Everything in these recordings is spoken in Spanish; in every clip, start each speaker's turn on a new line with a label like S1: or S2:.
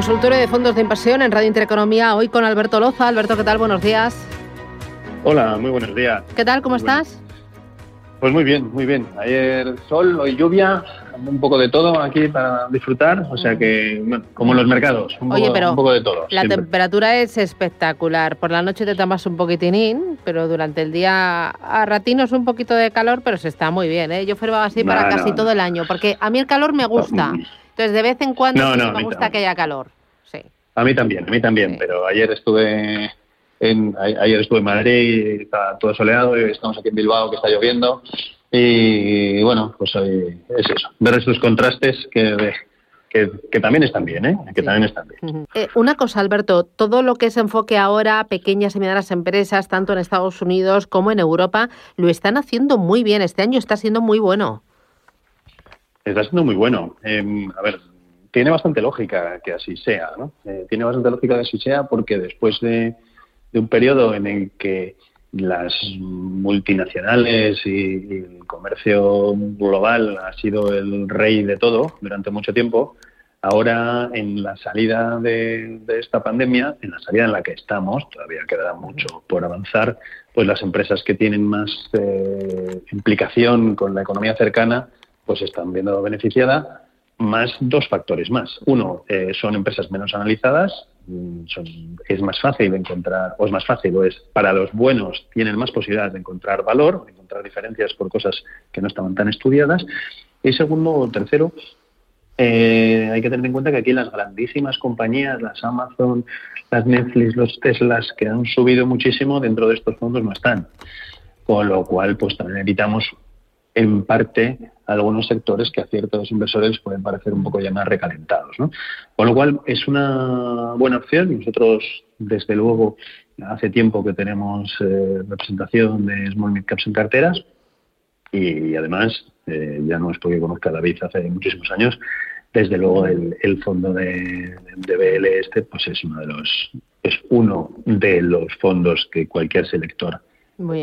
S1: Consultorio de fondos de inversión en Radio Intereconomía, hoy con Alberto Loza. Alberto, ¿qué tal? Buenos días.
S2: Hola, muy buenos días.
S1: ¿Qué tal? ¿Cómo estás?
S2: Pues muy bien, muy bien. Ayer sol, hoy lluvia, un poco de todo aquí para disfrutar, o sea que, bueno, como en los mercados, un,
S1: Oye,
S2: poco,
S1: pero
S2: un poco de todo.
S1: La
S2: siempre.
S1: temperatura es espectacular. Por la noche te tomas un poquitinín, pero durante el día a ratinos un poquito de calor, pero se está muy bien. ¿eh? Yo fuera así para
S2: No, no,
S1: casi
S2: no.
S1: todo el año, porque a mí el calor me gusta. Entonces, de vez en cuando
S2: No, no,
S1: me gusta
S2: también.
S1: que haya calor. Sí.
S2: A mí también, a mí también,
S1: Sí.
S2: pero ayer estuve en, ayer estuve en Madrid, y está todo soleado, y estamos aquí en Bilbao que está lloviendo y bueno, pues es eso, ver esos contrastes que, que, que también están bien, ¿eh? que
S1: Sí.
S2: también están bien.
S1: Eh, una cosa, Alberto, todo lo que es enfoque ahora, pequeñas y medianas empresas, tanto en Estados Unidos como en Europa, lo están haciendo muy bien. Este año está siendo muy bueno.
S2: Está siendo muy bueno. Eh, a ver, tiene bastante lógica que así sea, ¿no? Eh, tiene bastante lógica que así sea porque después de, un periodo en el que las multinacionales y, el comercio global ha sido el rey de todo durante mucho tiempo, ahora en la salida de, de esta pandemia, en la salida en la que estamos, todavía quedará mucho por avanzar, pues las empresas que tienen más eh, implicación con la economía cercana, pues están viendo beneficiadas más dos factores más. Uno, eh, son empresas menos analizadas, mm, es más fácil de encontrar, o es más fácil, o es para los buenos, tienen más posibilidades de encontrar valor, de encontrar diferencias por cosas que no estaban tan estudiadas. Y segundo o tercero, eh, hay que tener en cuenta que aquí las grandísimas compañías, las Amazon, las Netflix, los Teslas, que han subido muchísimo, dentro de estos fondos no están. Con lo cual, pues también evitamos en parte algunos sectores que a ciertos inversores pueden parecer un poco ya más recalentados. ¿no? Con lo cual es una buena opción. Nosotros, desde luego, hace tiempo que tenemos eh, representación de Small Mid Caps en carteras y, además, eh, ya no es porque conozca a David hace muchísimos años, desde luego el, el fondo de, de BL este pues es uno de los es uno de los fondos que cualquier selector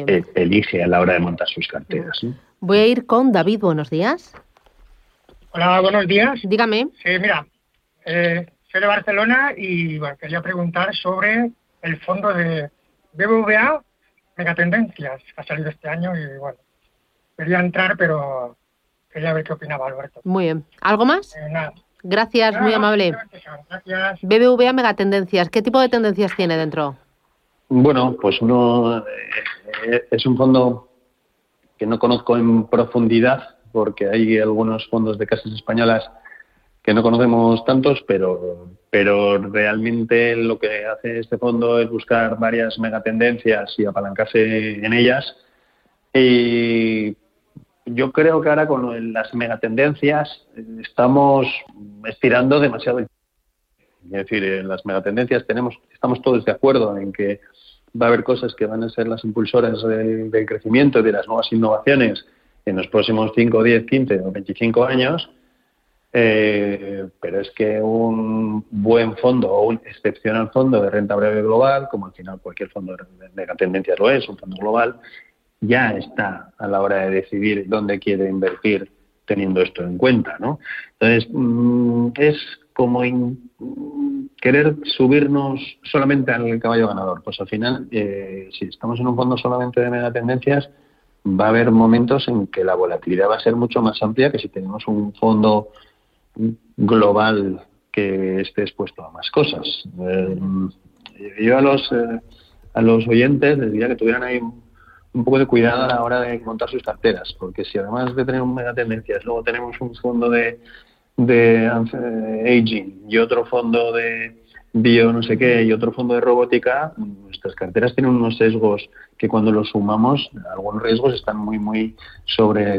S2: eh, elige a la hora de montar sus carteras.
S1: Voy a ir con David. Buenos días.
S3: Hola, buenos días.
S1: Dígame.
S3: Sí, mira, eh, soy de Barcelona y bueno, quería preguntar sobre el fondo de BBVA Megatendencias. Ha salido este año y bueno, quería entrar, pero quería ver qué opinaba Alberto.
S1: Muy bien. ¿Algo más?
S3: Eh, nada.
S1: Gracias, muy amable.
S3: Gracias.
S1: BBVA Megatendencias. ¿Qué tipo de tendencias tiene dentro?
S2: Bueno, pues uno eh, es un fondo que no conozco en profundidad porque hay algunos fondos de casas españolas que no conocemos tantos, pero, pero realmente lo que hace este fondo es buscar varias megatendencias y apalancarse en ellas. Y yo creo que ahora con las megatendencias eh, estamos estirando demasiado es decir, en las megatendencias tenemos, estamos todos de acuerdo en que va a haber cosas que van a ser las impulsoras del, del crecimiento de las nuevas innovaciones en los próximos 5, 10, 15 o 25 años, eh, pero es que un buen fondo o un excepcional fondo de renta breve global, como al final cualquier fondo de megatendencias lo es, un fondo global, ya está a la hora de decidir dónde quiere invertir teniendo esto en cuenta, ¿no? Entonces, mm, es como querer subirnos solamente al caballo ganador. Pues al final, eh, si estamos en un fondo solamente de megatendencias, va a haber momentos en que la volatilidad va a ser mucho más amplia que si tenemos un fondo global que esté expuesto a más cosas. Eh, yo a los, eh, a los oyentes les diría que tuvieran ahí un poco de cuidado a la hora de montar sus carteras, porque si además de tener un mega tendencias, luego tenemos un fondo de, de eh, aging y otro fondo de bio no sé qué y otro fondo de robótica, nuestras carteras tienen unos sesgos que cuando los sumamos, algunos riesgos están muy, muy sobre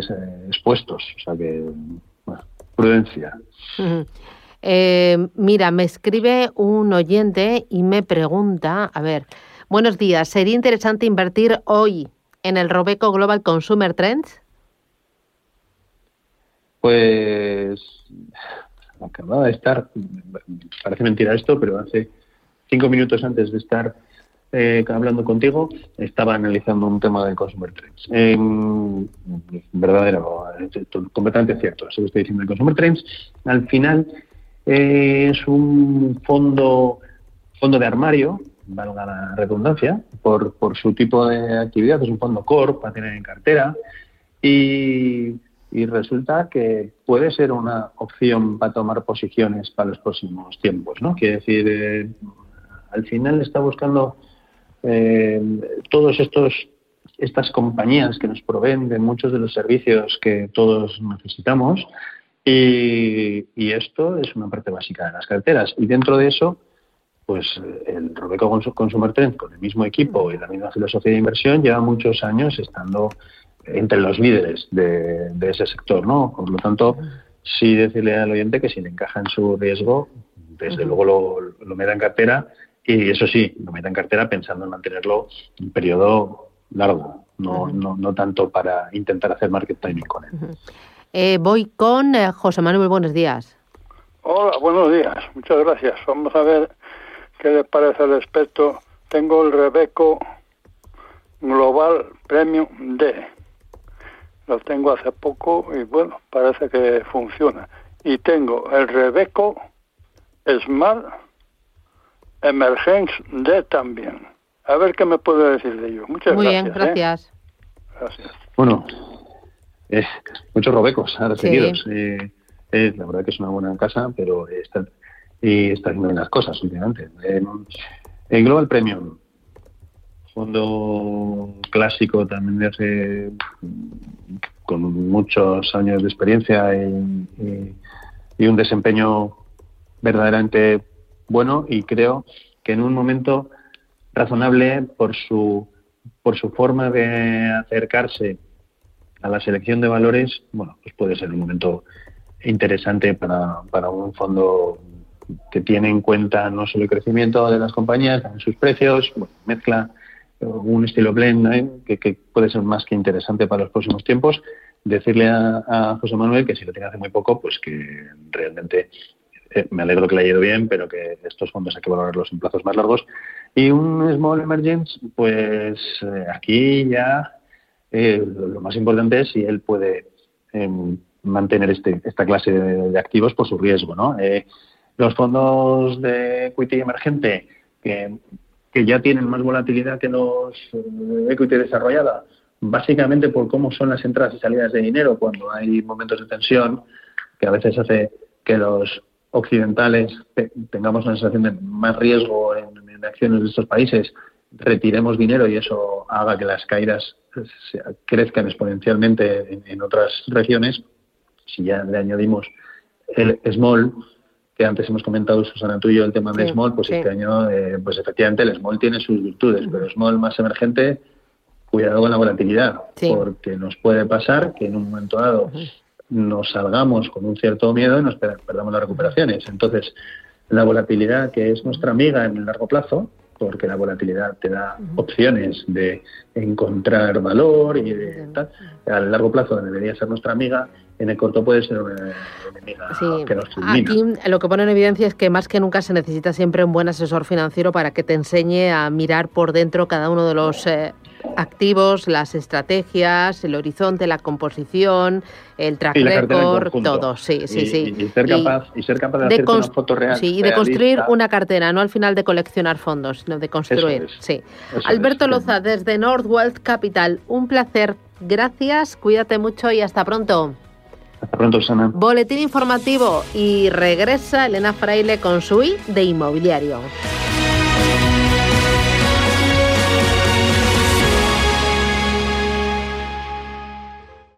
S2: expuestos. O sea que, bueno, prudencia.
S1: Eh, mira, me escribe un oyente y me pregunta, a ver, buenos días, ¿sería interesante invertir hoy en el Robeco Global Consumer Trends?
S2: Pues acababa de estar, parece mentira esto, pero hace cinco minutos antes de estar eh, hablando contigo, estaba analizando un tema de Consumer Trends. Eh, verdadero, completamente cierto. Eso que estoy diciendo de Consumer Trends. Al final eh, es un fondo, fondo de armario, valga la redundancia, por su tipo de actividad. Es un fondo core para tener en cartera. Y y resulta que puede ser una opción para tomar posiciones para los próximos tiempos, ¿no? Quiere decir, eh, al final está buscando eh, todos estos estas compañías que nos proveen de muchos de los servicios que todos necesitamos y, esto es una parte básica de las carteras y dentro de eso pues el Robeco Consumer Trend con el mismo equipo y la misma filosofía de inversión lleva muchos años estando entre los líderes de, ese sector, ¿no? Por lo tanto, sí decirle al oyente que si le encaja en su riesgo, desde luego lo, lo meta en cartera y eso sí, lo meta en cartera pensando en mantenerlo un periodo largo, no, no, no tanto para intentar hacer market timing con él.
S1: Eh, voy con eh, José Manuel, buenos días.
S4: Hola, buenos días, muchas gracias. Vamos a ver qué le parece al respecto. Tengo el Rebeco Global Premium D lo tengo hace poco y bueno, parece que funciona. Y tengo el Rebeco Smart Emergence D también. A ver qué me puede decir de ello. Muchas
S1: Muy
S4: gracias.
S1: bien, gracias.
S4: Gracias.
S2: Bueno, eh, muchos robecos ahora seguidos. Eh, eh, la verdad que es una buena casa, pero está, y está haciendo las cosas últimamente. en Global Premium, fondo clásico también de hace con muchos años de experiencia y, un desempeño verdaderamente bueno y creo que en un momento razonable por su por su forma de acercarse a la selección de valores, bueno, pues puede ser un momento interesante para, para un fondo que tiene en cuenta no solo el crecimiento de las compañías, también sus precios, mezcla un estilo blend ¿eh? que, puede ser más que interesante para los próximos tiempos. Decirle a, José Manuel que si lo tiene hace muy poco, pues que realmente eh, me alegro que le haya ido bien, pero que estos fondos hay que valorarlos en plazos más largos. Y un Small Emergence, pues eh, aquí ya lo más importante es si él puede em, mantener este, esta clase de, activos por su riesgo. ¿no? los fondos de equity emergente, que que ya tienen más volatilidad que los eh, equity desarrollada, básicamente por cómo son las entradas y salidas de dinero cuando hay momentos de tensión, que a veces hace que los occidentales tengamos una sensación de más riesgo en, acciones de estos países, retiremos dinero y eso haga que las caídas crezcan exponencialmente en otras regiones. Si ya le añadimos el small, que antes hemos comentado, Susana, tú y yo, el tema de Small, pues este año, eh, pues efectivamente el Small tiene sus virtudes, pero Small más emergente, cuidado con la volatilidad, porque nos puede pasar que en un momento dado nos salgamos con un cierto miedo y nos perdamos las recuperaciones. Entonces, la volatilidad, que es nuestra amiga en el largo plazo, porque la volatilidad te da opciones de encontrar valor y de tal, a largo plazo debería ser nuestra amiga en el corto puede ser una enemiga que nos
S1: Aquí lo que pone en evidencia es que más que nunca se necesita siempre un buen asesor financiero para que te enseñe a mirar por dentro cada uno de los eh, activos, las estrategias, el horizonte, la composición, el track record, todo. Sí, sí, sí.
S2: Y, ser capaz, y ser capaz de, hacer una foto real.
S1: Sí, y de construir una cartera, no al final de coleccionar fondos, sino de construir. sí. Alberto Loza, desde North Capital, un placer. Gracias, cuídate mucho y hasta pronto. Boletín informativo y regresa Elena Fraile con su I de inmobiliario.